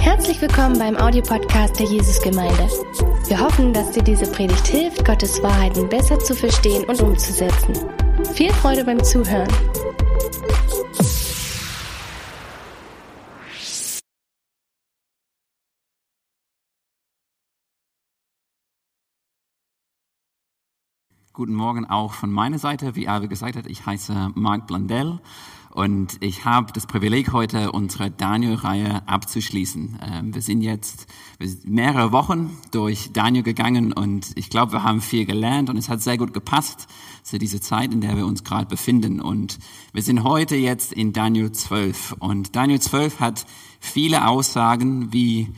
Herzlich willkommen beim Audiopodcast der Jesusgemeinde. Wir hoffen, dass dir diese Predigt hilft, Gottes Wahrheiten besser zu verstehen und umzusetzen. Viel Freude beim Zuhören. Guten Morgen auch von meiner Seite. Wie Alve gesagt hat, ich heiße Mark Blandell und ich habe das Privileg, heute unsere Daniel-Reihe abzuschließen. Ähm, wir sind jetzt mehrere Wochen durch Daniel gegangen und ich glaube, wir haben viel gelernt und es hat sehr gut gepasst zu dieser Zeit, in der wir uns gerade befinden. Und wir sind heute jetzt in Daniel 12 und Daniel 12 hat viele Aussagen, wie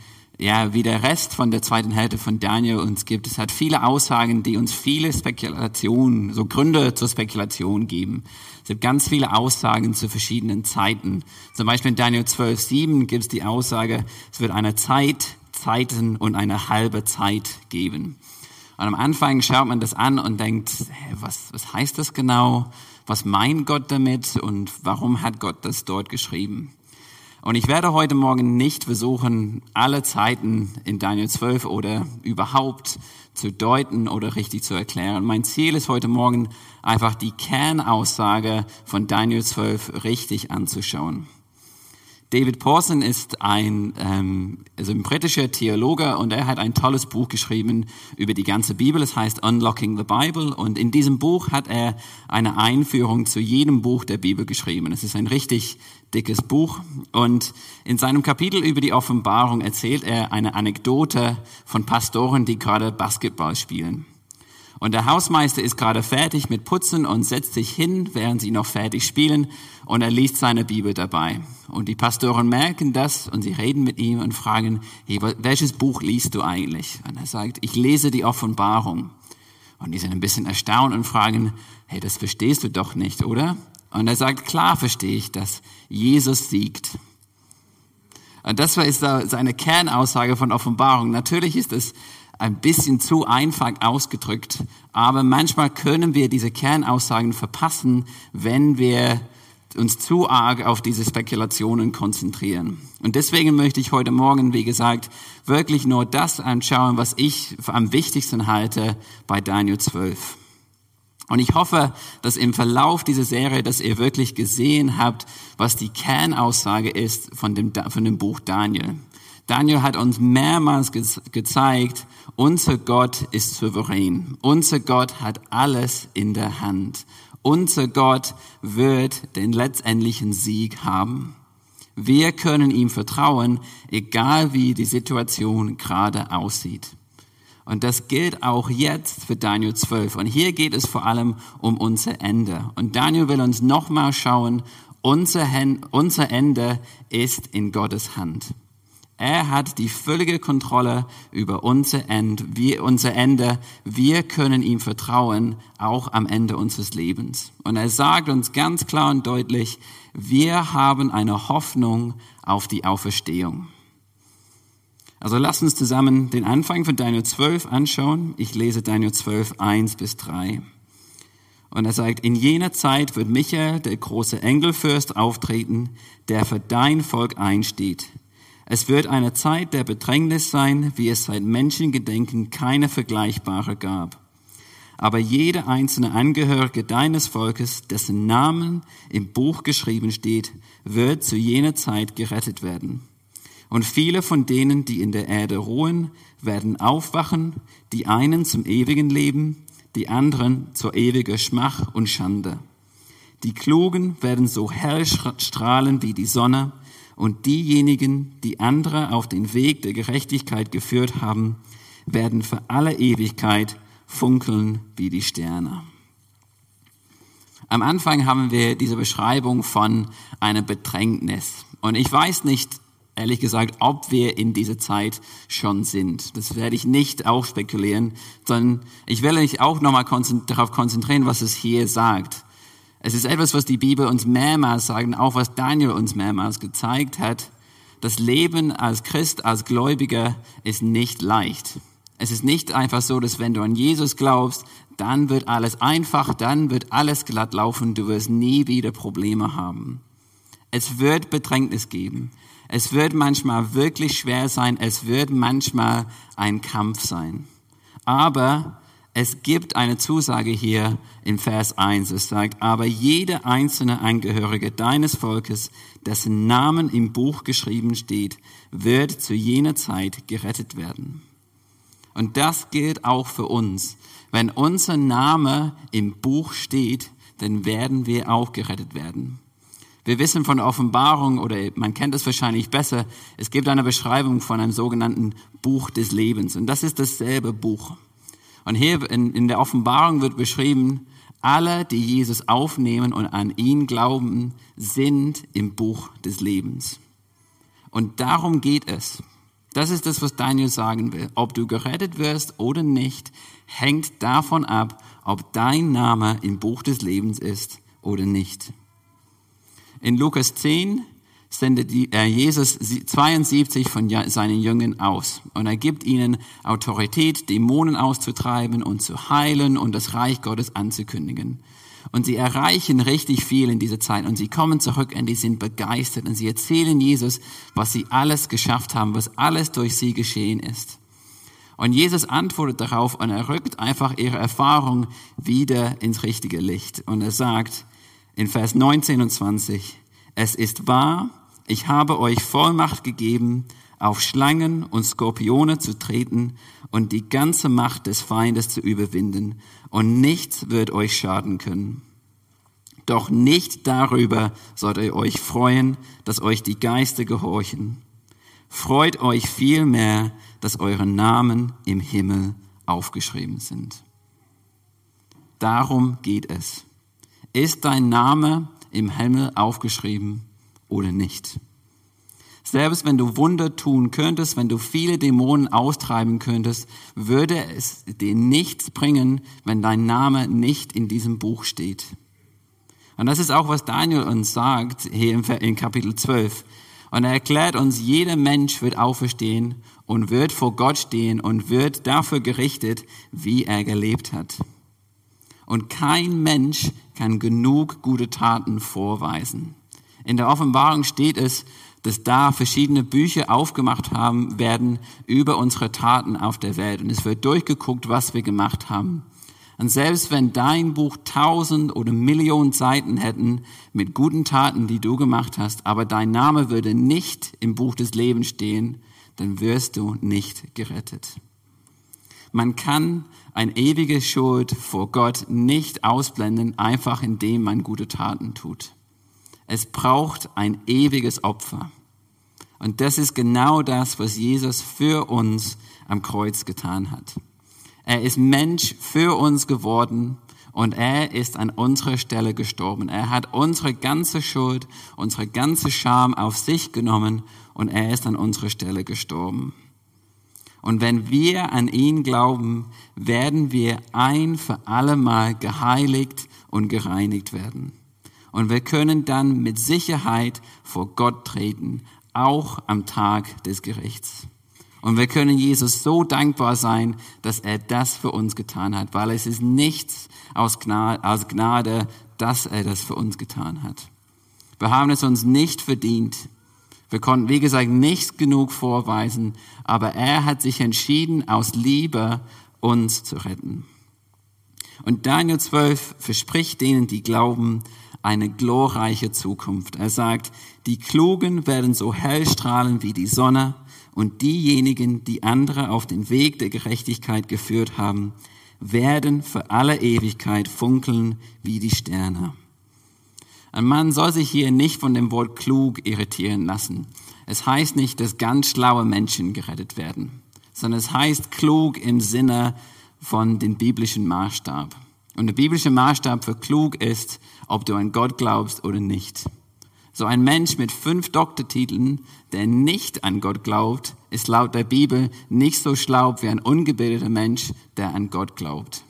ja, wie der Rest von der zweiten Hälfte von Daniel uns gibt. Es hat viele Aussagen, die uns viele Spekulationen, so Gründe zur Spekulation geben. Es gibt ganz viele Aussagen zu verschiedenen Zeiten. Zum Beispiel in Daniel 12, 7 gibt es die Aussage, es wird eine Zeit, Zeiten und eine halbe Zeit geben. Und am Anfang schaut man das an und denkt, hey, was, was heißt das genau? Was meint Gott damit und warum hat Gott das dort geschrieben? Und ich werde heute Morgen nicht versuchen, alle Zeiten in Daniel 12 oder überhaupt zu deuten oder richtig zu erklären. Mein Ziel ist heute Morgen einfach die Kernaussage von Daniel 12 richtig anzuschauen. David Pawson ist ein, ähm, also ein britischer Theologe und er hat ein tolles Buch geschrieben über die ganze Bibel. Es heißt Unlocking the Bible und in diesem Buch hat er eine Einführung zu jedem Buch der Bibel geschrieben. Es ist ein richtig dickes Buch und in seinem Kapitel über die Offenbarung erzählt er eine Anekdote von Pastoren, die gerade Basketball spielen. Und der Hausmeister ist gerade fertig mit Putzen und setzt sich hin, während sie noch fertig spielen, und er liest seine Bibel dabei. Und die Pastoren merken das und sie reden mit ihm und fragen, hey, welches Buch liest du eigentlich? Und er sagt, ich lese die Offenbarung. Und die sind ein bisschen erstaunt und fragen, hey, das verstehst du doch nicht, oder? Und er sagt, klar verstehe ich, dass Jesus siegt. Und das ist seine Kernaussage von Offenbarung. Natürlich ist es ein bisschen zu einfach ausgedrückt, aber manchmal können wir diese Kernaussagen verpassen, wenn wir uns zu arg auf diese Spekulationen konzentrieren. Und deswegen möchte ich heute Morgen, wie gesagt, wirklich nur das anschauen, was ich am wichtigsten halte bei Daniel 12. Und ich hoffe, dass im Verlauf dieser Serie, dass ihr wirklich gesehen habt, was die Kernaussage ist von dem, von dem Buch Daniel. Daniel hat uns mehrmals ge gezeigt, unser Gott ist souverän. Unser Gott hat alles in der Hand. Unser Gott wird den letztendlichen Sieg haben. Wir können ihm vertrauen, egal wie die Situation gerade aussieht. Und das gilt auch jetzt für Daniel 12. Und hier geht es vor allem um unser Ende. Und Daniel will uns nochmal schauen, unser, Ende ist in Gottes Hand. Er hat die völlige Kontrolle über unser Ende. Wir, unser Ende. Wir können ihm vertrauen, auch am Ende unseres Lebens. Und er sagt uns ganz klar und deutlich, wir haben eine Hoffnung auf die Auferstehung. Also lasst uns zusammen den Anfang von Daniel 12 anschauen. Ich lese Daniel 12, 1 bis 3. Und er sagt, in jener Zeit wird Michael, der große Engelfürst, auftreten, der für dein Volk einsteht es wird eine Zeit der Bedrängnis sein, wie es seit Menschengedenken keine vergleichbare gab. Aber jeder einzelne Angehörige deines Volkes, dessen Namen im Buch geschrieben steht, wird zu jener Zeit gerettet werden. Und viele von denen, die in der Erde ruhen, werden aufwachen, die einen zum ewigen Leben, die anderen zur ewiger Schmach und Schande. Die Klugen werden so hell strahlen wie die Sonne, und diejenigen, die andere auf den Weg der Gerechtigkeit geführt haben, werden für alle Ewigkeit funkeln wie die Sterne. Am Anfang haben wir diese Beschreibung von einer Bedrängnis. Und ich weiß nicht, ehrlich gesagt, ob wir in dieser Zeit schon sind. Das werde ich nicht auch spekulieren, sondern ich will mich auch nochmal darauf konzentrieren, was es hier sagt. Es ist etwas, was die Bibel uns mehrmals sagt, auch was Daniel uns mehrmals gezeigt hat. Das Leben als Christ, als Gläubiger ist nicht leicht. Es ist nicht einfach so, dass wenn du an Jesus glaubst, dann wird alles einfach, dann wird alles glatt laufen, du wirst nie wieder Probleme haben. Es wird Bedrängnis geben. Es wird manchmal wirklich schwer sein. Es wird manchmal ein Kampf sein. Aber es gibt eine Zusage hier in Vers 1. Es sagt, aber jeder einzelne Angehörige deines Volkes, dessen Namen im Buch geschrieben steht, wird zu jener Zeit gerettet werden. Und das gilt auch für uns. Wenn unser Name im Buch steht, dann werden wir auch gerettet werden. Wir wissen von der Offenbarung, oder man kennt es wahrscheinlich besser, es gibt eine Beschreibung von einem sogenannten Buch des Lebens. Und das ist dasselbe Buch. Und hier in, in der Offenbarung wird beschrieben, alle, die Jesus aufnehmen und an ihn glauben, sind im Buch des Lebens. Und darum geht es. Das ist das, was Daniel sagen will. Ob du gerettet wirst oder nicht, hängt davon ab, ob dein Name im Buch des Lebens ist oder nicht. In Lukas 10 sendet äh, Jesus 72 von seinen Jüngern aus. Und er gibt ihnen Autorität, Dämonen auszutreiben und zu heilen und das Reich Gottes anzukündigen. Und sie erreichen richtig viel in dieser Zeit und sie kommen zurück und die sind begeistert und sie erzählen Jesus, was sie alles geschafft haben, was alles durch sie geschehen ist. Und Jesus antwortet darauf und er rückt einfach ihre Erfahrung wieder ins richtige Licht. Und er sagt in Vers 19 und 20, es ist wahr, ich habe euch Vollmacht gegeben, auf Schlangen und Skorpione zu treten und die ganze Macht des Feindes zu überwinden, und nichts wird euch schaden können. Doch nicht darüber sollt ihr euch freuen, dass euch die Geister gehorchen. Freut euch vielmehr, dass eure Namen im Himmel aufgeschrieben sind. Darum geht es. Ist dein Name im Himmel aufgeschrieben? Oder nicht. Selbst wenn du Wunder tun könntest, wenn du viele Dämonen austreiben könntest, würde es dir nichts bringen, wenn dein Name nicht in diesem Buch steht. Und das ist auch, was Daniel uns sagt hier in Kapitel 12. Und er erklärt uns, jeder Mensch wird auferstehen und wird vor Gott stehen und wird dafür gerichtet, wie er gelebt hat. Und kein Mensch kann genug gute Taten vorweisen. In der Offenbarung steht es, dass da verschiedene Bücher aufgemacht haben werden über unsere Taten auf der Welt. Und es wird durchgeguckt, was wir gemacht haben. Und selbst wenn dein Buch tausend oder Millionen Seiten hätten mit guten Taten, die du gemacht hast, aber dein Name würde nicht im Buch des Lebens stehen, dann wirst du nicht gerettet. Man kann ein ewige Schuld vor Gott nicht ausblenden, einfach indem man gute Taten tut. Es braucht ein ewiges Opfer. Und das ist genau das, was Jesus für uns am Kreuz getan hat. Er ist Mensch für uns geworden und er ist an unserer Stelle gestorben. Er hat unsere ganze Schuld, unsere ganze Scham auf sich genommen und er ist an unserer Stelle gestorben. Und wenn wir an ihn glauben, werden wir ein für alle Mal geheiligt und gereinigt werden. Und wir können dann mit Sicherheit vor Gott treten, auch am Tag des Gerichts. Und wir können Jesus so dankbar sein, dass er das für uns getan hat, weil es ist nichts aus Gnade, aus Gnade, dass er das für uns getan hat. Wir haben es uns nicht verdient. Wir konnten, wie gesagt, nicht genug vorweisen, aber er hat sich entschieden, aus Liebe uns zu retten. Und Daniel 12 verspricht denen, die glauben, eine glorreiche Zukunft. Er sagt, die Klugen werden so hell strahlen wie die Sonne und diejenigen, die andere auf den Weg der Gerechtigkeit geführt haben, werden für alle Ewigkeit funkeln wie die Sterne. Ein Mann soll sich hier nicht von dem Wort klug irritieren lassen. Es heißt nicht, dass ganz schlaue Menschen gerettet werden, sondern es heißt klug im Sinne von dem biblischen Maßstab. Und der biblische Maßstab für klug ist, ob du an Gott glaubst oder nicht. So ein Mensch mit fünf Doktortiteln, der nicht an Gott glaubt, ist laut der Bibel nicht so schlau wie ein ungebildeter Mensch, der an Gott glaubt.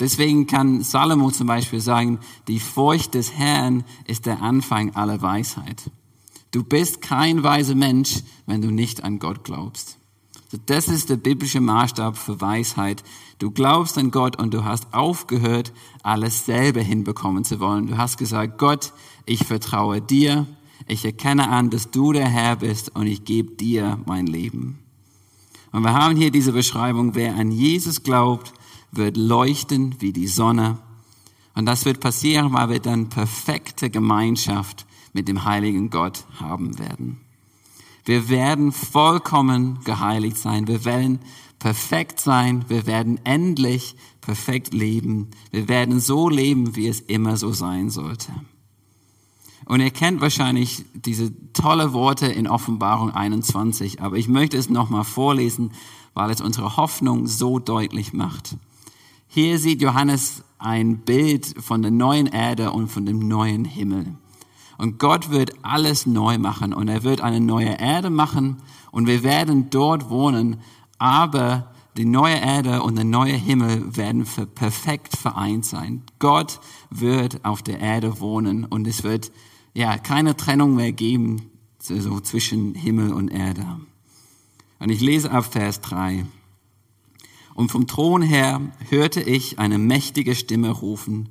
Deswegen kann Salomo zum Beispiel sagen, die Furcht des Herrn ist der Anfang aller Weisheit. Du bist kein weiser Mensch, wenn du nicht an Gott glaubst. Das ist der biblische Maßstab für Weisheit. Du glaubst an Gott und du hast aufgehört, alles selber hinbekommen zu wollen. Du hast gesagt, Gott, ich vertraue dir. Ich erkenne an, dass du der Herr bist und ich gebe dir mein Leben. Und wir haben hier diese Beschreibung, wer an Jesus glaubt, wird leuchten wie die Sonne. Und das wird passieren, weil wir dann perfekte Gemeinschaft mit dem heiligen Gott haben werden. Wir werden vollkommen geheiligt sein. Wir werden perfekt sein. Wir werden endlich perfekt leben. Wir werden so leben, wie es immer so sein sollte. Und ihr kennt wahrscheinlich diese tolle Worte in Offenbarung 21, aber ich möchte es nochmal vorlesen, weil es unsere Hoffnung so deutlich macht. Hier sieht Johannes ein Bild von der neuen Erde und von dem neuen Himmel. Und Gott wird alles neu machen und er wird eine neue Erde machen und wir werden dort wohnen, aber die neue Erde und der neue Himmel werden perfekt vereint sein. Gott wird auf der Erde wohnen und es wird ja keine Trennung mehr geben so zwischen Himmel und Erde. Und ich lese ab Vers 3. Und vom Thron her hörte ich eine mächtige Stimme rufen,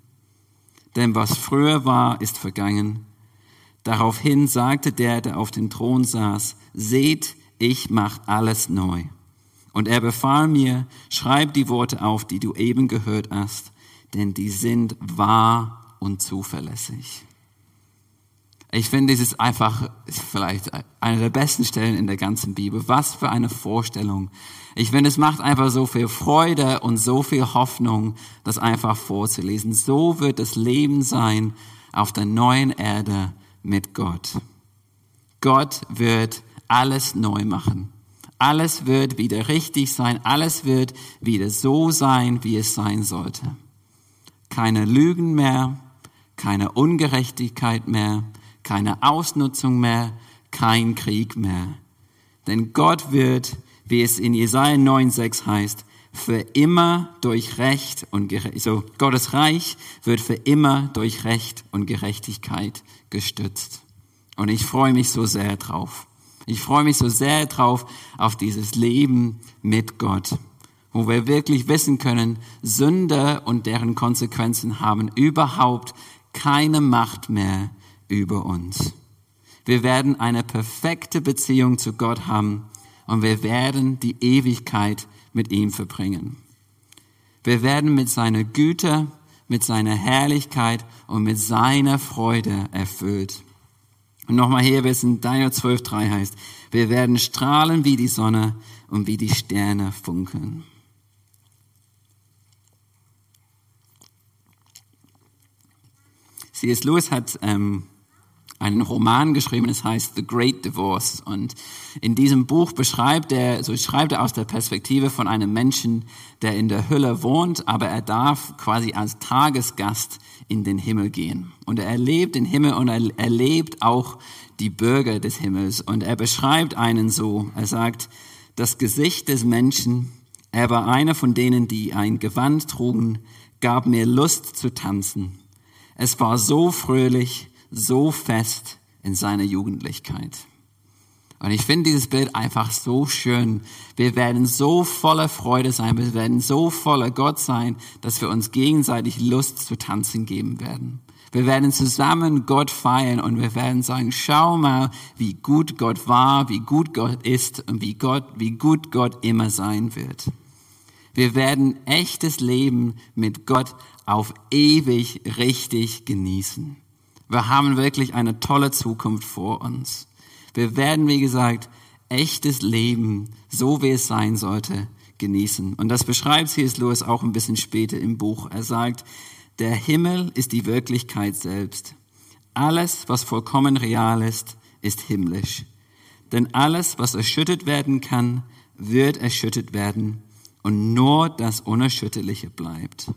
Denn was früher war, ist vergangen. Daraufhin sagte der, der auf dem Thron saß, seht, ich mach alles neu. Und er befahl mir, schreib die Worte auf, die du eben gehört hast, denn die sind wahr und zuverlässig. Ich finde, dieses einfach vielleicht eine der besten Stellen in der ganzen Bibel. Was für eine Vorstellung. Ich finde, es macht einfach so viel Freude und so viel Hoffnung, das einfach vorzulesen. So wird das Leben sein auf der neuen Erde mit Gott. Gott wird alles neu machen. Alles wird wieder richtig sein. Alles wird wieder so sein, wie es sein sollte. Keine Lügen mehr, keine Ungerechtigkeit mehr, keine Ausnutzung mehr, kein Krieg mehr. Denn Gott wird, wie es in Jesaja 9,6 heißt, für immer durch Recht und Gerechtigkeit, so Gottes Reich wird für immer durch Recht und Gerechtigkeit gestützt. Und ich freue mich so sehr drauf. Ich freue mich so sehr drauf auf dieses Leben mit Gott, wo wir wirklich wissen können, Sünde und deren Konsequenzen haben überhaupt keine Macht mehr über uns. Wir werden eine perfekte Beziehung zu Gott haben und wir werden die Ewigkeit mit ihm verbringen. Wir werden mit seiner Güte, mit seiner Herrlichkeit und mit seiner Freude erfüllt. Und nochmal hier wissen, Daniel 12.3 heißt, wir werden strahlen wie die Sonne und wie die Sterne funkeln. C.S. Lewis hat ähm, einen Roman geschrieben, es heißt The Great Divorce. Und in diesem Buch beschreibt er, so schreibt er aus der Perspektive von einem Menschen, der in der Hölle wohnt, aber er darf quasi als Tagesgast in den Himmel gehen. Und er erlebt den Himmel und er erlebt auch die Bürger des Himmels. Und er beschreibt einen so, er sagt, das Gesicht des Menschen, er war einer von denen, die ein Gewand trugen, gab mir Lust zu tanzen. Es war so fröhlich, so fest in seiner Jugendlichkeit. Und ich finde dieses Bild einfach so schön. Wir werden so voller Freude sein, wir werden so voller Gott sein, dass wir uns gegenseitig Lust zu tanzen geben werden. Wir werden zusammen Gott feiern und wir werden sagen, schau mal, wie gut Gott war, wie gut Gott ist und wie Gott, wie gut Gott immer sein wird. Wir werden echtes Leben mit Gott auf ewig richtig genießen. Wir haben wirklich eine tolle Zukunft vor uns. Wir werden, wie gesagt, echtes Leben, so wie es sein sollte, genießen. Und das beschreibt C.S. Lewis auch ein bisschen später im Buch. Er sagt, der Himmel ist die Wirklichkeit selbst. Alles, was vollkommen real ist, ist himmlisch. Denn alles, was erschüttert werden kann, wird erschüttert werden und nur das Unerschütterliche bleibt.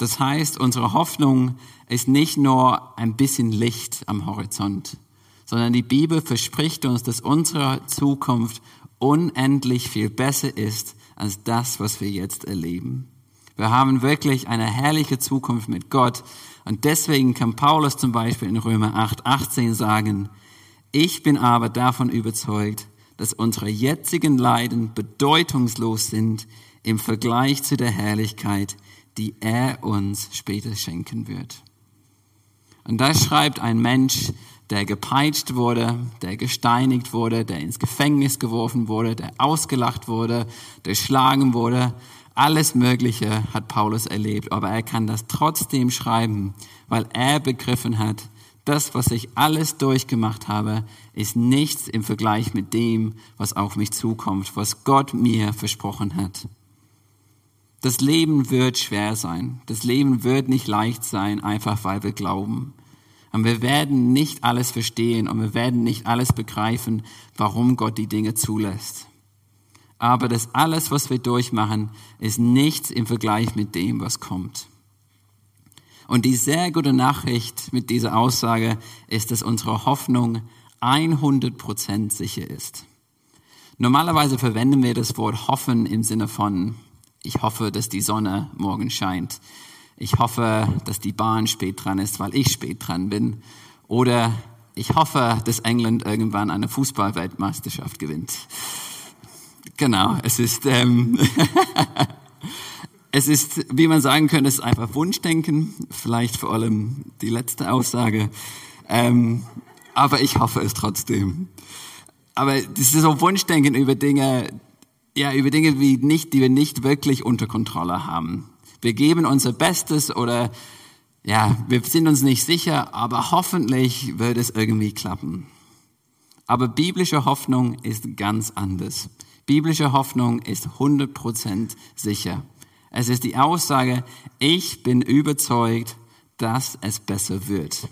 Das heißt, unsere Hoffnung ist nicht nur ein bisschen Licht am Horizont, sondern die Bibel verspricht uns, dass unsere Zukunft unendlich viel besser ist als das, was wir jetzt erleben. Wir haben wirklich eine herrliche Zukunft mit Gott und deswegen kann Paulus zum Beispiel in Römer 8, 18 sagen, ich bin aber davon überzeugt, dass unsere jetzigen Leiden bedeutungslos sind im Vergleich zu der Herrlichkeit, die er uns später schenken wird. Und da schreibt ein Mensch, der gepeitscht wurde, der gesteinigt wurde, der ins Gefängnis geworfen wurde, der ausgelacht wurde, der schlagen wurde. Alles Mögliche hat Paulus erlebt, aber er kann das trotzdem schreiben, weil er begriffen hat, das, was ich alles durchgemacht habe, ist nichts im Vergleich mit dem, was auf mich zukommt, was Gott mir versprochen hat. Das Leben wird schwer sein. Das Leben wird nicht leicht sein, einfach weil wir glauben. Und wir werden nicht alles verstehen und wir werden nicht alles begreifen, warum Gott die Dinge zulässt. Aber das alles, was wir durchmachen, ist nichts im Vergleich mit dem, was kommt. Und die sehr gute Nachricht mit dieser Aussage ist, dass unsere Hoffnung 100% sicher ist. Normalerweise verwenden wir das Wort hoffen im Sinne von, ich hoffe, dass die Sonne morgen scheint. Ich hoffe, dass die Bahn spät dran ist, weil ich spät dran bin. Oder ich hoffe, dass England irgendwann eine Fußballweltmeisterschaft gewinnt. Genau, es ist ähm, Es ist, wie man sagen könnte, es ist einfach Wunschdenken, vielleicht vor allem die letzte Aussage. Ähm, aber ich hoffe es trotzdem. Aber das ist so Wunschdenken über Dinge, ja, über Dinge, wie nicht, die wir nicht wirklich unter Kontrolle haben. Wir geben unser Bestes oder, ja, wir sind uns nicht sicher, aber hoffentlich wird es irgendwie klappen. Aber biblische Hoffnung ist ganz anders. Biblische Hoffnung ist 100% sicher. Es ist die Aussage, ich bin überzeugt, dass es besser wird.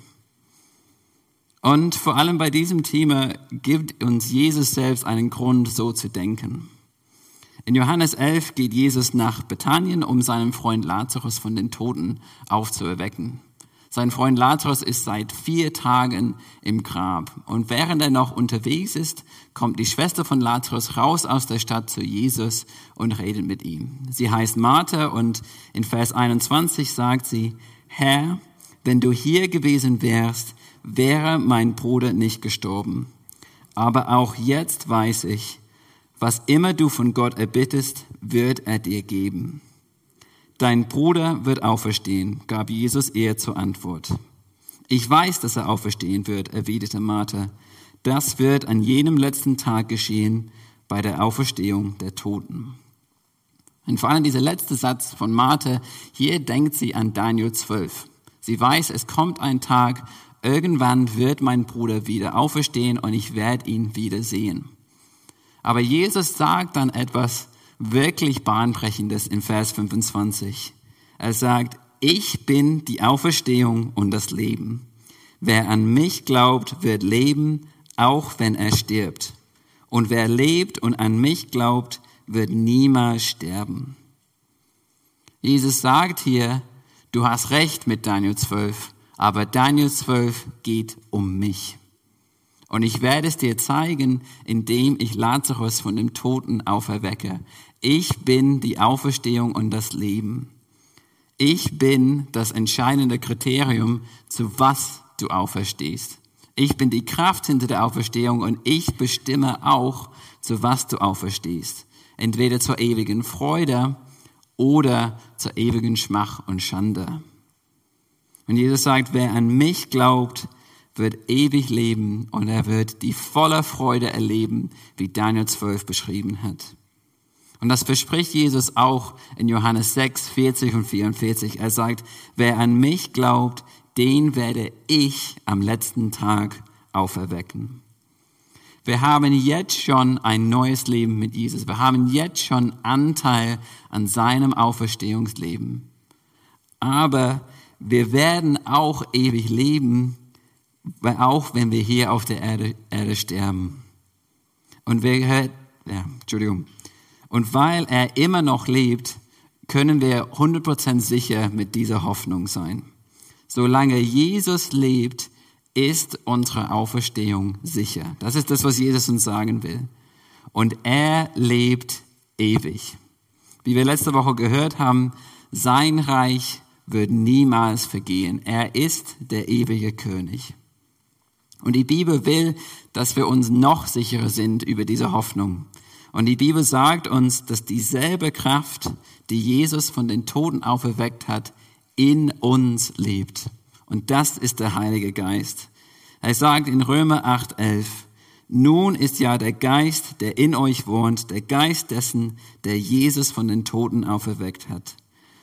Und vor allem bei diesem Thema gibt uns Jesus selbst einen Grund, so zu denken. In Johannes 11 geht Jesus nach Bethanien, um seinen Freund Lazarus von den Toten aufzuerwecken. Sein Freund Lazarus ist seit vier Tagen im Grab. Und während er noch unterwegs ist, kommt die Schwester von Lazarus raus aus der Stadt zu Jesus und redet mit ihm. Sie heißt Martha und in Vers 21 sagt sie, Herr, wenn du hier gewesen wärst, wäre mein Bruder nicht gestorben. Aber auch jetzt weiß ich, was immer du von Gott erbittest, wird er dir geben. Dein Bruder wird auferstehen, gab Jesus ihr zur Antwort. Ich weiß, dass er auferstehen wird, erwiderte Martha. Das wird an jenem letzten Tag geschehen, bei der Auferstehung der Toten. Und vor allem dieser letzte Satz von Martha, hier denkt sie an Daniel 12. Sie weiß, es kommt ein Tag, irgendwann wird mein Bruder wieder auferstehen und ich werde ihn wieder sehen. Aber Jesus sagt dann etwas, wirklich Bahnbrechendes in Vers 25. Er sagt, ich bin die Auferstehung und das Leben. Wer an mich glaubt, wird leben, auch wenn er stirbt. Und wer lebt und an mich glaubt, wird niemals sterben. Jesus sagt hier, du hast recht mit Daniel 12, aber Daniel 12 geht um mich. Und ich werde es dir zeigen, indem ich Lazarus von dem Toten auferwecke. Ich bin die Auferstehung und das Leben. Ich bin das entscheidende Kriterium, zu was du auferstehst. Ich bin die Kraft hinter der Auferstehung und ich bestimme auch, zu was du auferstehst. Entweder zur ewigen Freude oder zur ewigen Schmach und Schande. Und Jesus sagt, wer an mich glaubt, wird ewig leben und er wird die voller Freude erleben, wie Daniel 12 beschrieben hat. Und das verspricht Jesus auch in Johannes 6, 40 und 44. Er sagt, wer an mich glaubt, den werde ich am letzten Tag auferwecken. Wir haben jetzt schon ein neues Leben mit Jesus. Wir haben jetzt schon Anteil an seinem Auferstehungsleben. Aber wir werden auch ewig leben, auch wenn wir hier auf der Erde, Erde sterben. Und wir, ja, Entschuldigung. Und weil er immer noch lebt, können wir 100% sicher mit dieser Hoffnung sein. Solange Jesus lebt, ist unsere Auferstehung sicher. Das ist das, was Jesus uns sagen will. Und er lebt ewig. Wie wir letzte Woche gehört haben, sein Reich wird niemals vergehen. Er ist der ewige König. Und die Bibel will, dass wir uns noch sicherer sind über diese Hoffnung. Und die Bibel sagt uns, dass dieselbe Kraft, die Jesus von den Toten auferweckt hat, in uns lebt. Und das ist der Heilige Geist. Er sagt in Römer 8:11, nun ist ja der Geist, der in euch wohnt, der Geist dessen, der Jesus von den Toten auferweckt hat.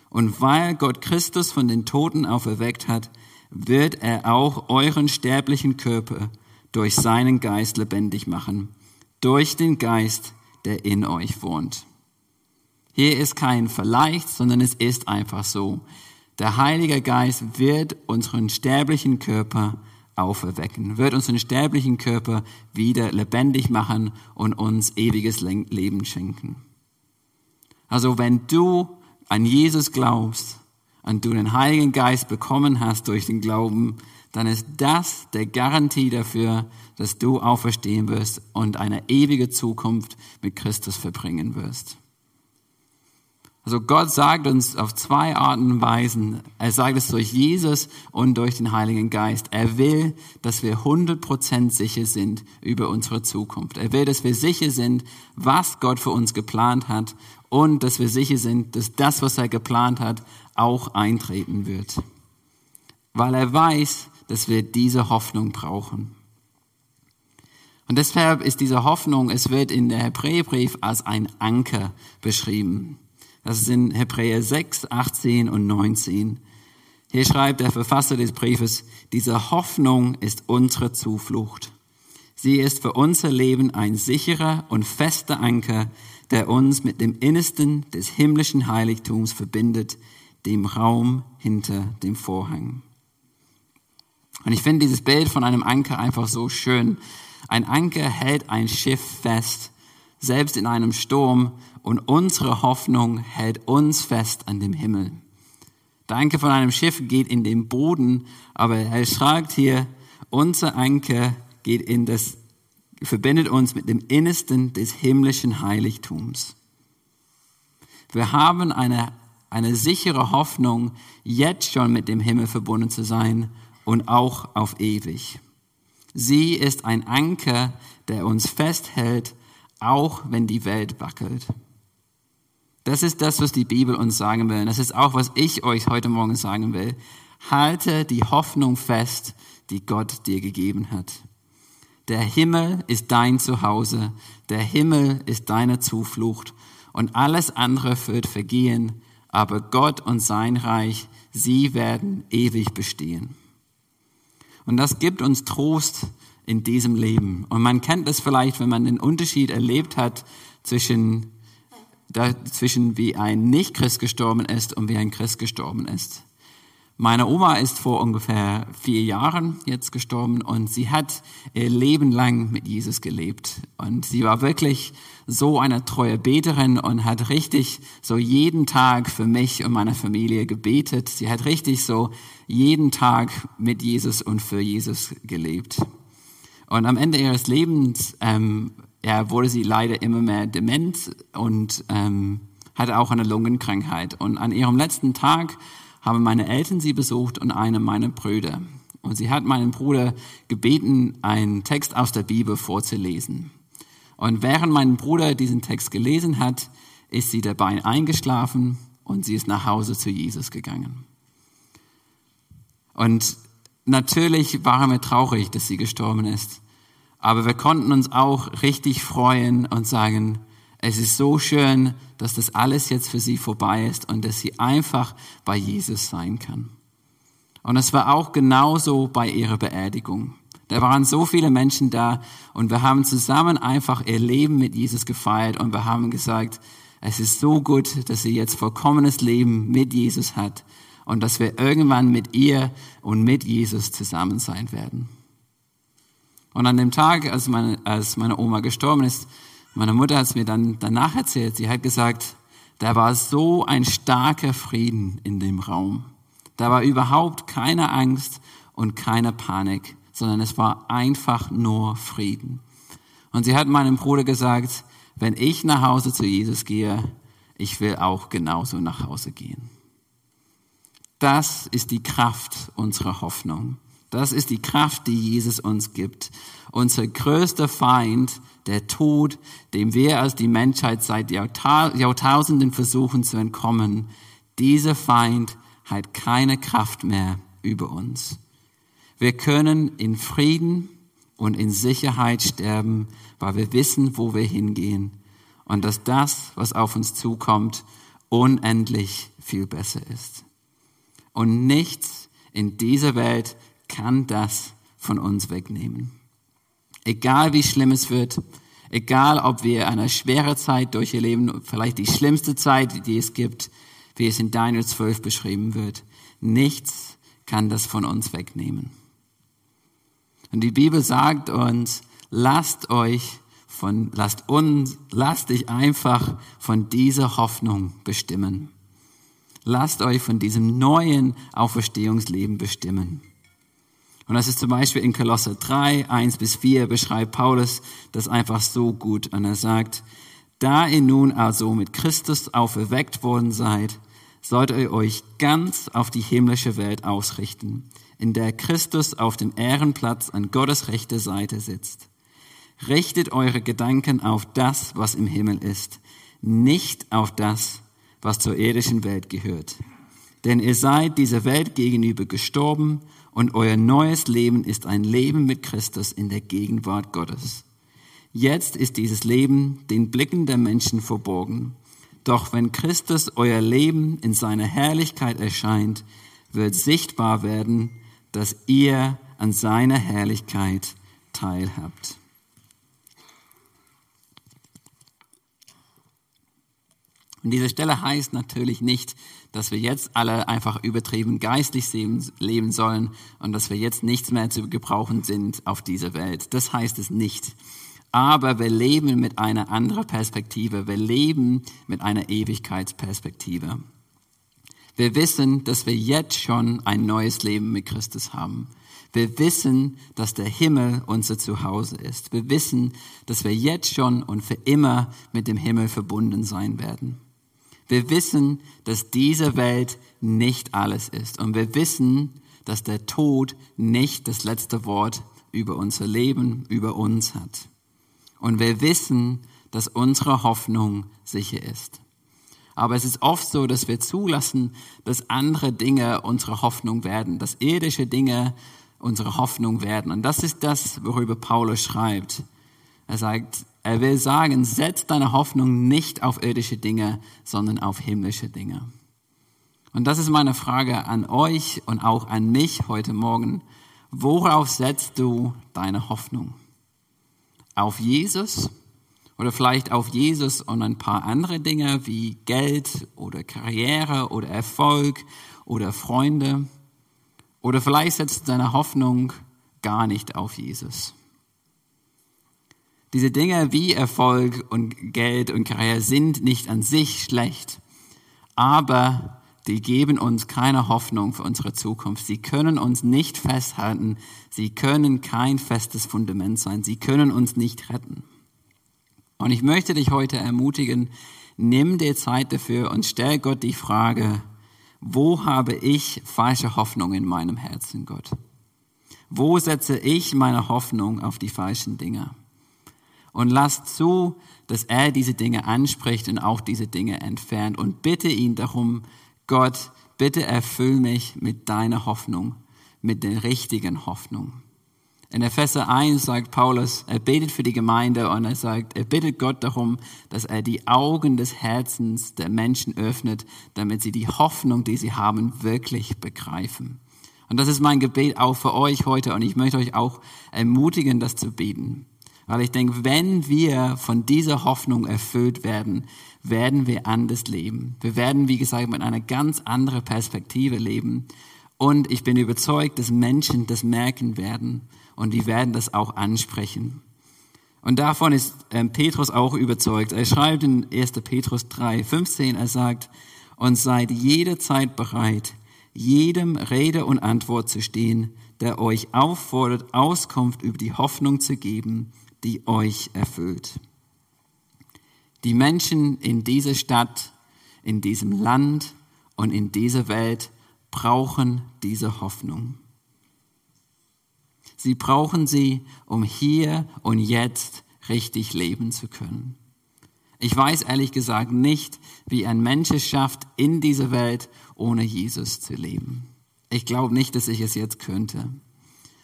Und weil Gott Christus von den Toten auferweckt hat, wird er auch euren sterblichen Körper durch seinen Geist lebendig machen, durch den Geist, der in euch wohnt. Hier ist kein Vielleicht, sondern es ist einfach so. Der Heilige Geist wird unseren sterblichen Körper auferwecken, wird unseren sterblichen Körper wieder lebendig machen und uns ewiges Leben schenken. Also wenn du an Jesus glaubst und du den Heiligen Geist bekommen hast durch den Glauben, dann ist das der Garantie dafür, dass du auferstehen wirst und eine ewige Zukunft mit Christus verbringen wirst. Also Gott sagt uns auf zwei Arten und Weisen. Er sagt es durch Jesus und durch den Heiligen Geist. Er will, dass wir 100% sicher sind über unsere Zukunft. Er will, dass wir sicher sind, was Gott für uns geplant hat und dass wir sicher sind, dass das, was er geplant hat, auch eintreten wird. Weil er weiß, dass wir diese Hoffnung brauchen. Und deshalb ist diese Hoffnung, es wird in der Hebräerbrief als ein Anker beschrieben. Das ist in Hebräer 6, 18 und 19. Hier schreibt der Verfasser des Briefes, diese Hoffnung ist unsere Zuflucht. Sie ist für unser Leben ein sicherer und fester Anker, der uns mit dem Innersten des himmlischen Heiligtums verbindet, dem Raum hinter dem Vorhang. Und ich finde dieses Bild von einem Anker einfach so schön. Ein Anker hält ein Schiff fest, selbst in einem Sturm, und unsere Hoffnung hält uns fest an dem Himmel. Der Anker von einem Schiff geht in den Boden, aber er schreibt hier, unser Anker geht in das, verbindet uns mit dem Innersten des himmlischen Heiligtums. Wir haben eine, eine sichere Hoffnung, jetzt schon mit dem Himmel verbunden zu sein und auch auf ewig. Sie ist ein Anker, der uns festhält, auch wenn die Welt wackelt. Das ist das, was die Bibel uns sagen will. Das ist auch, was ich euch heute Morgen sagen will. Halte die Hoffnung fest, die Gott dir gegeben hat. Der Himmel ist dein Zuhause. Der Himmel ist deine Zuflucht. Und alles andere wird vergehen. Aber Gott und sein Reich, sie werden ewig bestehen. Und das gibt uns Trost in diesem Leben. Und man kennt es vielleicht, wenn man den Unterschied erlebt hat zwischen dazwischen, wie ein Nicht-Christ gestorben ist und wie ein Christ gestorben ist. Meine Oma ist vor ungefähr vier Jahren jetzt gestorben und sie hat ihr Leben lang mit Jesus gelebt. Und sie war wirklich so eine treue Beterin und hat richtig so jeden Tag für mich und meine Familie gebetet. Sie hat richtig so jeden Tag mit Jesus und für Jesus gelebt. Und am Ende ihres Lebens ähm, ja, wurde sie leider immer mehr dement und ähm, hatte auch eine Lungenkrankheit. Und an ihrem letzten Tag haben meine Eltern sie besucht und eine meiner Brüder. Und sie hat meinen Bruder gebeten, einen Text aus der Bibel vorzulesen. Und während mein Bruder diesen Text gelesen hat, ist sie dabei eingeschlafen und sie ist nach Hause zu Jesus gegangen. Und natürlich waren wir traurig, dass sie gestorben ist. Aber wir konnten uns auch richtig freuen und sagen, es ist so schön, dass das alles jetzt für sie vorbei ist und dass sie einfach bei Jesus sein kann. Und es war auch genauso bei ihrer Beerdigung. Da waren so viele Menschen da und wir haben zusammen einfach ihr Leben mit Jesus gefeiert und wir haben gesagt, es ist so gut, dass sie jetzt vollkommenes Leben mit Jesus hat und dass wir irgendwann mit ihr und mit Jesus zusammen sein werden. Und an dem Tag, als meine, als meine Oma gestorben ist, meine Mutter hat es mir dann danach erzählt, sie hat gesagt, da war so ein starker Frieden in dem Raum. Da war überhaupt keine Angst und keine Panik, sondern es war einfach nur Frieden. Und sie hat meinem Bruder gesagt, wenn ich nach Hause zu Jesus gehe, ich will auch genauso nach Hause gehen. Das ist die Kraft unserer Hoffnung. Das ist die Kraft, die Jesus uns gibt. Unser größter Feind, der Tod, dem wir als die Menschheit seit Jahrtausenden versuchen zu entkommen, dieser Feind hat keine Kraft mehr über uns. Wir können in Frieden und in Sicherheit sterben, weil wir wissen, wo wir hingehen und dass das, was auf uns zukommt, unendlich viel besser ist. Und nichts in dieser Welt kann das von uns wegnehmen. Egal wie schlimm es wird, egal ob wir eine schwere Zeit durchleben, vielleicht die schlimmste Zeit, die es gibt, wie es in Daniel 12 beschrieben wird, nichts kann das von uns wegnehmen. Und die Bibel sagt uns, lasst euch von, lasst uns, lasst dich einfach von dieser Hoffnung bestimmen. Lasst euch von diesem neuen Auferstehungsleben bestimmen. Und das ist zum Beispiel in Kolosser 3, 1 bis 4 beschreibt Paulus das einfach so gut. Und er sagt, da ihr nun also mit Christus auferweckt worden seid, sollt ihr euch ganz auf die himmlische Welt ausrichten, in der Christus auf dem Ehrenplatz an Gottes rechter Seite sitzt. Richtet eure Gedanken auf das, was im Himmel ist, nicht auf das, was zur irdischen Welt gehört. Denn ihr seid dieser Welt gegenüber gestorben und euer neues Leben ist ein Leben mit Christus in der Gegenwart Gottes. Jetzt ist dieses Leben den Blicken der Menschen verborgen. Doch wenn Christus euer Leben in seiner Herrlichkeit erscheint, wird sichtbar werden, dass ihr an seiner Herrlichkeit teilhabt. Und diese Stelle heißt natürlich nicht, dass wir jetzt alle einfach übertrieben geistlich leben sollen und dass wir jetzt nichts mehr zu gebrauchen sind auf dieser Welt. Das heißt es nicht. Aber wir leben mit einer anderen Perspektive. Wir leben mit einer Ewigkeitsperspektive. Wir wissen, dass wir jetzt schon ein neues Leben mit Christus haben. Wir wissen, dass der Himmel unser Zuhause ist. Wir wissen, dass wir jetzt schon und für immer mit dem Himmel verbunden sein werden. Wir wissen, dass diese Welt nicht alles ist. Und wir wissen, dass der Tod nicht das letzte Wort über unser Leben, über uns hat. Und wir wissen, dass unsere Hoffnung sicher ist. Aber es ist oft so, dass wir zulassen, dass andere Dinge unsere Hoffnung werden, dass irdische Dinge unsere Hoffnung werden. Und das ist das, worüber Paulus schreibt. Er sagt, er will sagen, setz deine Hoffnung nicht auf irdische Dinge, sondern auf himmlische Dinge. Und das ist meine Frage an euch und auch an mich heute Morgen. Worauf setzt du deine Hoffnung? Auf Jesus? Oder vielleicht auf Jesus und ein paar andere Dinge wie Geld oder Karriere oder Erfolg oder Freunde? Oder vielleicht setzt deine Hoffnung gar nicht auf Jesus. Diese Dinge wie Erfolg und Geld und Karriere sind nicht an sich schlecht, aber die geben uns keine Hoffnung für unsere Zukunft. Sie können uns nicht festhalten. Sie können kein festes Fundament sein. Sie können uns nicht retten. Und ich möchte dich heute ermutigen, nimm dir Zeit dafür und stell Gott die Frage, wo habe ich falsche Hoffnung in meinem Herzen, Gott? Wo setze ich meine Hoffnung auf die falschen Dinge? Und lass zu, dass er diese Dinge anspricht und auch diese Dinge entfernt und bitte ihn darum, Gott, bitte erfüll mich mit deiner Hoffnung, mit der richtigen Hoffnung. In Epheser 1 sagt Paulus, er betet für die Gemeinde und er sagt, er bittet Gott darum, dass er die Augen des Herzens der Menschen öffnet, damit sie die Hoffnung, die sie haben, wirklich begreifen. Und das ist mein Gebet auch für euch heute und ich möchte euch auch ermutigen, das zu beten. Weil ich denke, wenn wir von dieser Hoffnung erfüllt werden, werden wir anders leben. Wir werden, wie gesagt, mit einer ganz anderen Perspektive leben. Und ich bin überzeugt, dass Menschen das merken werden und die werden das auch ansprechen. Und davon ist ähm, Petrus auch überzeugt. Er schreibt in 1. Petrus 3, 15, er sagt, und seid jederzeit bereit, jedem Rede und Antwort zu stehen, der euch auffordert, Auskunft über die Hoffnung zu geben, die euch erfüllt. Die Menschen in dieser Stadt, in diesem Land und in dieser Welt brauchen diese Hoffnung. Sie brauchen sie, um hier und jetzt richtig leben zu können. Ich weiß ehrlich gesagt nicht, wie ein Mensch es schafft, in dieser Welt ohne Jesus zu leben. Ich glaube nicht, dass ich es jetzt könnte.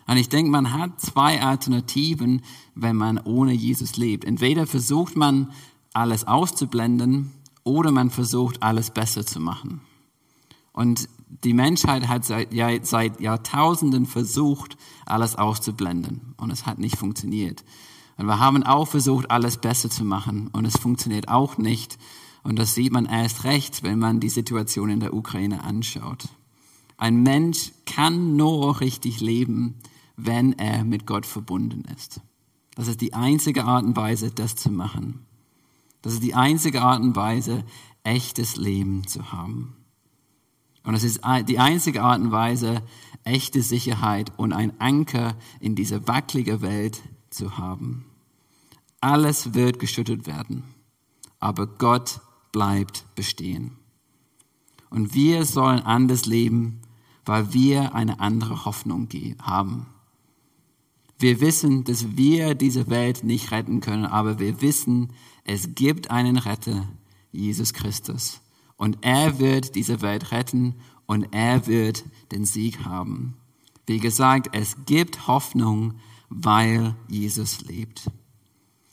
Und ich denke, man hat zwei Alternativen, wenn man ohne Jesus lebt. Entweder versucht man, alles auszublenden oder man versucht, alles besser zu machen. Und die Menschheit hat seit, ja, seit Jahrtausenden versucht, alles auszublenden. Und es hat nicht funktioniert. Und wir haben auch versucht, alles besser zu machen. Und es funktioniert auch nicht. Und das sieht man erst recht, wenn man die Situation in der Ukraine anschaut. Ein Mensch kann nur richtig leben, wenn er mit Gott verbunden ist. Das ist die einzige Art und Weise, das zu machen. Das ist die einzige Art und Weise, echtes Leben zu haben. Und es ist die einzige Art und Weise, echte Sicherheit und ein Anker in dieser wackeligen Welt zu haben. Alles wird geschüttet werden, aber Gott bleibt bestehen. Und wir sollen anders leben, weil wir eine andere Hoffnung haben. Wir wissen, dass wir diese Welt nicht retten können, aber wir wissen, es gibt einen Retter, Jesus Christus. Und er wird diese Welt retten und er wird den Sieg haben. Wie gesagt, es gibt Hoffnung, weil Jesus lebt.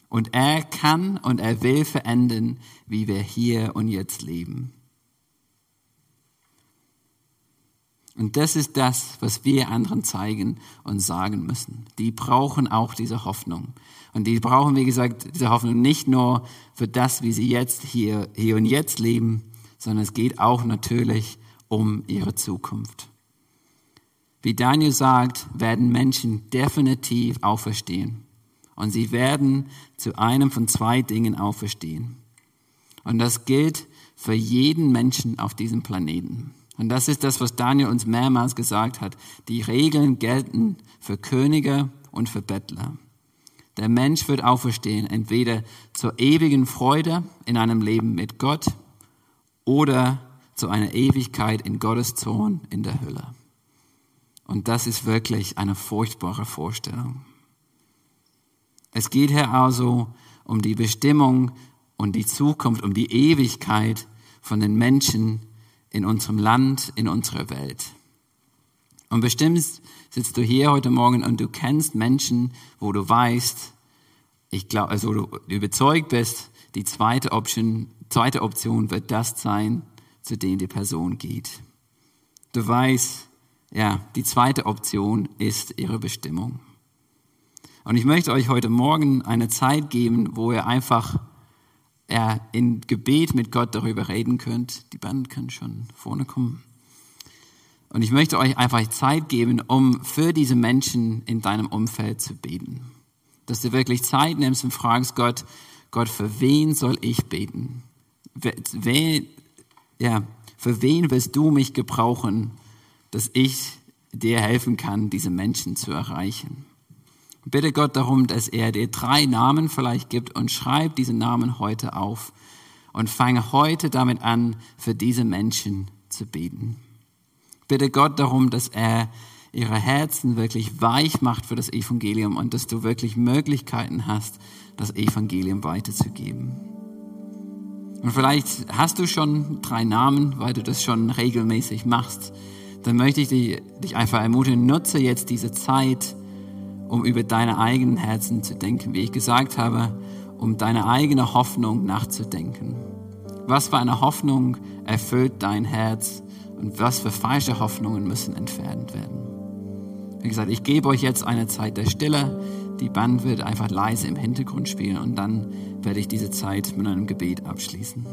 Und er kann und er will verändern, wie wir hier und jetzt leben. Und das ist das, was wir anderen zeigen und sagen müssen. Die brauchen auch diese Hoffnung. Und die brauchen, wie gesagt, diese Hoffnung nicht nur für das, wie sie jetzt hier, hier und jetzt leben, sondern es geht auch natürlich um ihre Zukunft. Wie Daniel sagt, werden Menschen definitiv auferstehen. Und sie werden zu einem von zwei Dingen auferstehen. Und das gilt für jeden Menschen auf diesem Planeten. Und das ist das, was Daniel uns mehrmals gesagt hat. Die Regeln gelten für Könige und für Bettler. Der Mensch wird auferstehen, entweder zur ewigen Freude in einem Leben mit Gott oder zu einer Ewigkeit in Gottes Zorn in der Hölle. Und das ist wirklich eine furchtbare Vorstellung. Es geht hier also um die Bestimmung und die Zukunft, um die Ewigkeit von den Menschen in unserem Land, in unserer Welt. Und bestimmt sitzt du hier heute Morgen und du kennst Menschen, wo du weißt, ich glaube, also du überzeugt bist, die zweite Option, zweite Option wird das sein, zu dem die Person geht. Du weißt, ja, die zweite Option ist ihre Bestimmung. Und ich möchte euch heute Morgen eine Zeit geben, wo ihr einfach ja, in Gebet mit Gott darüber reden könnt. Die Band kann schon vorne kommen. Und ich möchte euch einfach Zeit geben, um für diese Menschen in deinem Umfeld zu beten. Dass du wirklich Zeit nimmst und fragst Gott, Gott, für wen soll ich beten? Wer, ja, für wen wirst du mich gebrauchen, dass ich dir helfen kann, diese Menschen zu erreichen? Bitte Gott darum, dass er dir drei Namen vielleicht gibt und schreib diese Namen heute auf und fange heute damit an, für diese Menschen zu beten. Bitte Gott darum, dass er ihre Herzen wirklich weich macht für das Evangelium und dass du wirklich Möglichkeiten hast, das Evangelium weiterzugeben. Und vielleicht hast du schon drei Namen, weil du das schon regelmäßig machst. Dann möchte ich dich einfach ermutigen, nutze jetzt diese Zeit, um über deine eigenen Herzen zu denken, wie ich gesagt habe, um deine eigene Hoffnung nachzudenken. Was für eine Hoffnung erfüllt dein Herz und was für falsche Hoffnungen müssen entfernt werden. Wie gesagt, ich gebe euch jetzt eine Zeit der Stille. Die Band wird einfach leise im Hintergrund spielen und dann werde ich diese Zeit mit einem Gebet abschließen.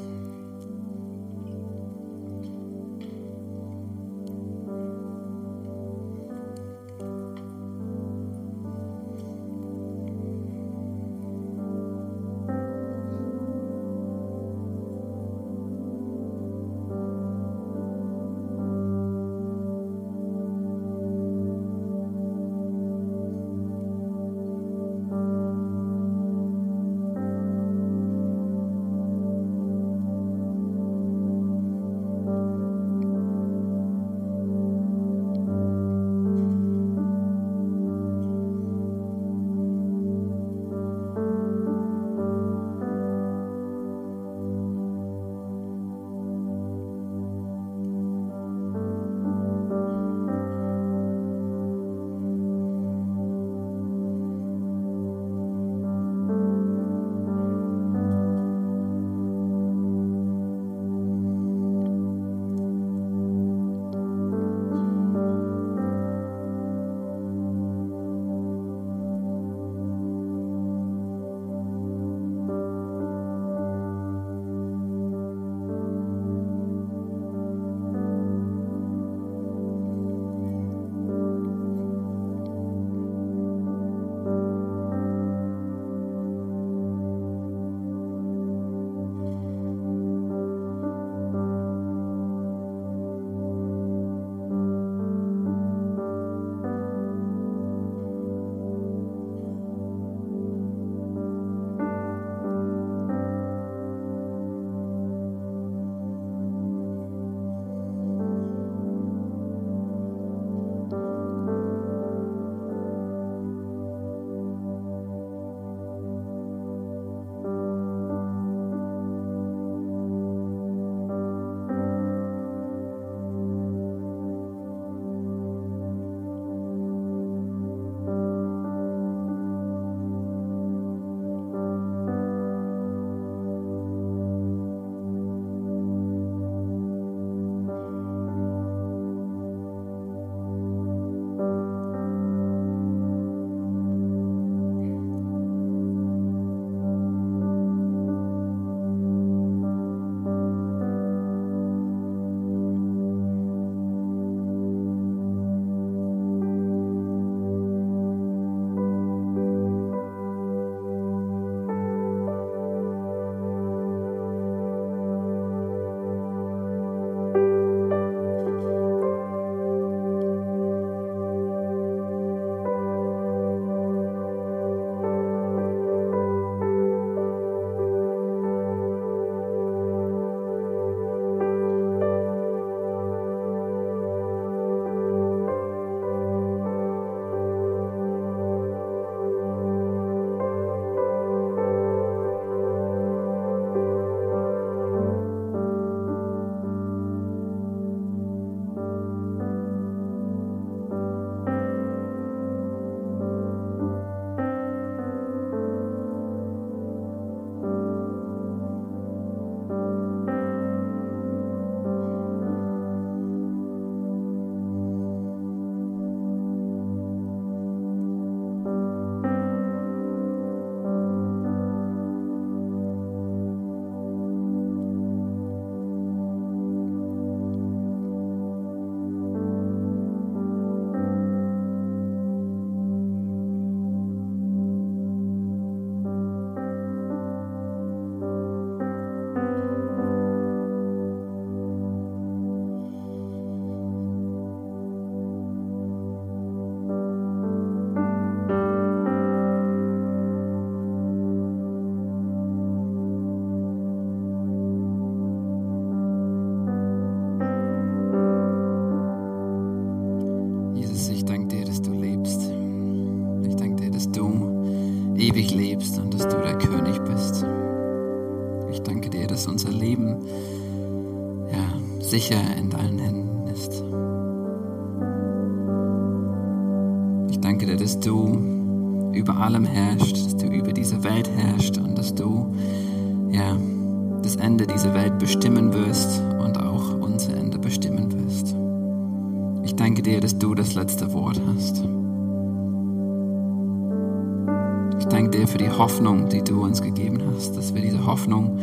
Hoffnung, die du uns gegeben hast, dass wir diese Hoffnung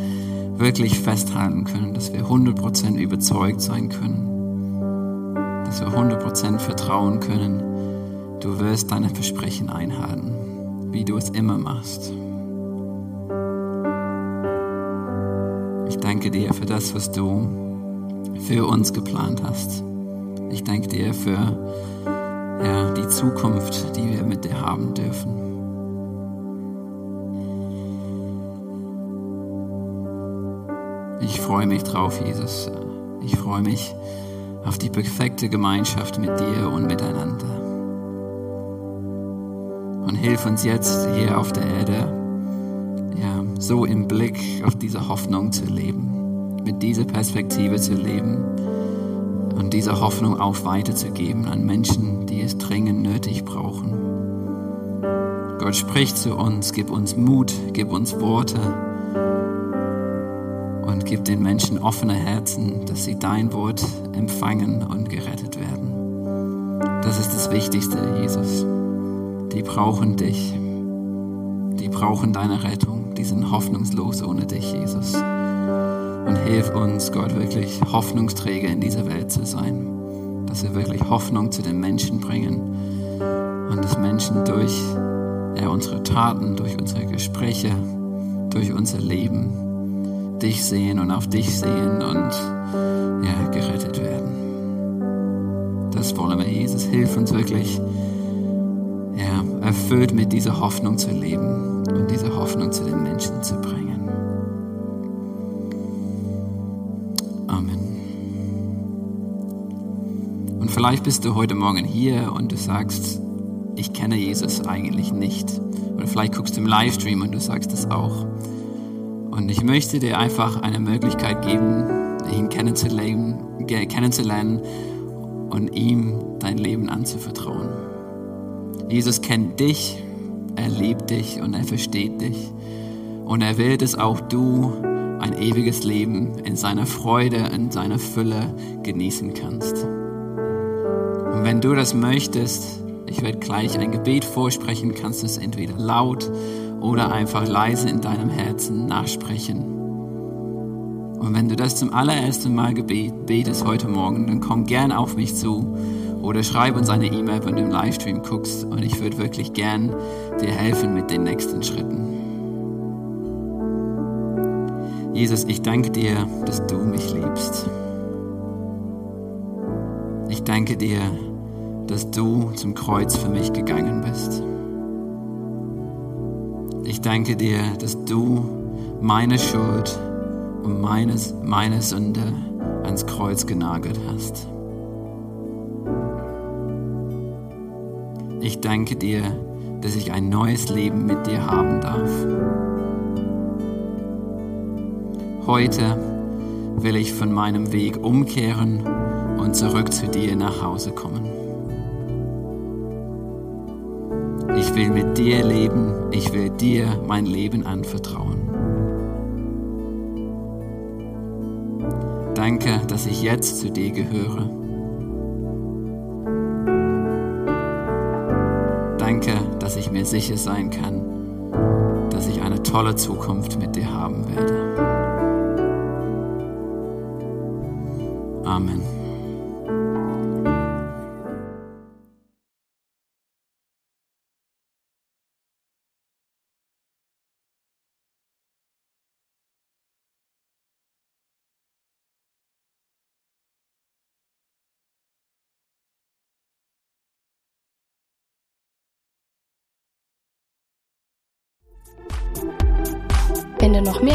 wirklich festhalten können, dass wir 100% überzeugt sein können, dass wir 100% vertrauen können, du wirst deine Versprechen einhalten, wie du es immer machst. Ich danke dir für das, was du für uns geplant hast. Ich danke dir für ja, die Zukunft, die wir mit dir haben dürfen. Ich freue mich drauf, Jesus. Ich freue mich auf die perfekte Gemeinschaft mit dir und miteinander. Und hilf uns jetzt hier auf der Erde, ja, so im Blick auf diese Hoffnung zu leben, mit dieser Perspektive zu leben und diese Hoffnung auch weiterzugeben an Menschen, die es dringend nötig brauchen. Gott spricht zu uns, gib uns Mut, gib uns Worte gib den Menschen offene Herzen, dass sie dein Wort empfangen und gerettet werden. Das ist das Wichtigste, Jesus. Die brauchen dich. Die brauchen deine Rettung. Die sind hoffnungslos ohne dich, Jesus. Und hilf uns, Gott, wirklich Hoffnungsträger in dieser Welt zu sein. Dass wir wirklich Hoffnung zu den Menschen bringen. Und dass Menschen durch unsere Taten, durch unsere Gespräche, durch unser Leben dich sehen und auf dich sehen und ja, gerettet werden. Das wollen wir, Jesus. Hilf uns wirklich, ja, erfüllt mit dieser Hoffnung zu leben und diese Hoffnung zu den Menschen zu bringen. Amen. Und vielleicht bist du heute Morgen hier und du sagst, ich kenne Jesus eigentlich nicht. Oder vielleicht guckst du im Livestream und du sagst das auch. Und ich möchte dir einfach eine Möglichkeit geben, ihn kennenzulernen, kennenzulernen und ihm dein Leben anzuvertrauen. Jesus kennt dich, er liebt dich und er versteht dich. Und er will, dass auch du ein ewiges Leben in seiner Freude, in seiner Fülle genießen kannst. Und wenn du das möchtest, ich werde gleich ein Gebet vorsprechen, kannst du es entweder laut oder einfach leise in deinem Herzen nachsprechen. Und wenn du das zum allerersten Mal betest heute Morgen, dann komm gern auf mich zu oder schreib uns eine E-Mail, wenn du im Livestream guckst und ich würde wirklich gern dir helfen mit den nächsten Schritten. Jesus, ich danke dir, dass du mich liebst. Ich danke dir, dass du zum Kreuz für mich gegangen bist. Ich danke dir, dass du meine Schuld und meines, meine Sünde ans Kreuz genagelt hast. Ich danke dir, dass ich ein neues Leben mit dir haben darf. Heute will ich von meinem Weg umkehren und zurück zu dir nach Hause kommen. Ich will mit dir leben, ich will dir mein Leben anvertrauen. Danke, dass ich jetzt zu dir gehöre. Danke, dass ich mir sicher sein kann, dass ich eine tolle Zukunft mit dir haben werde.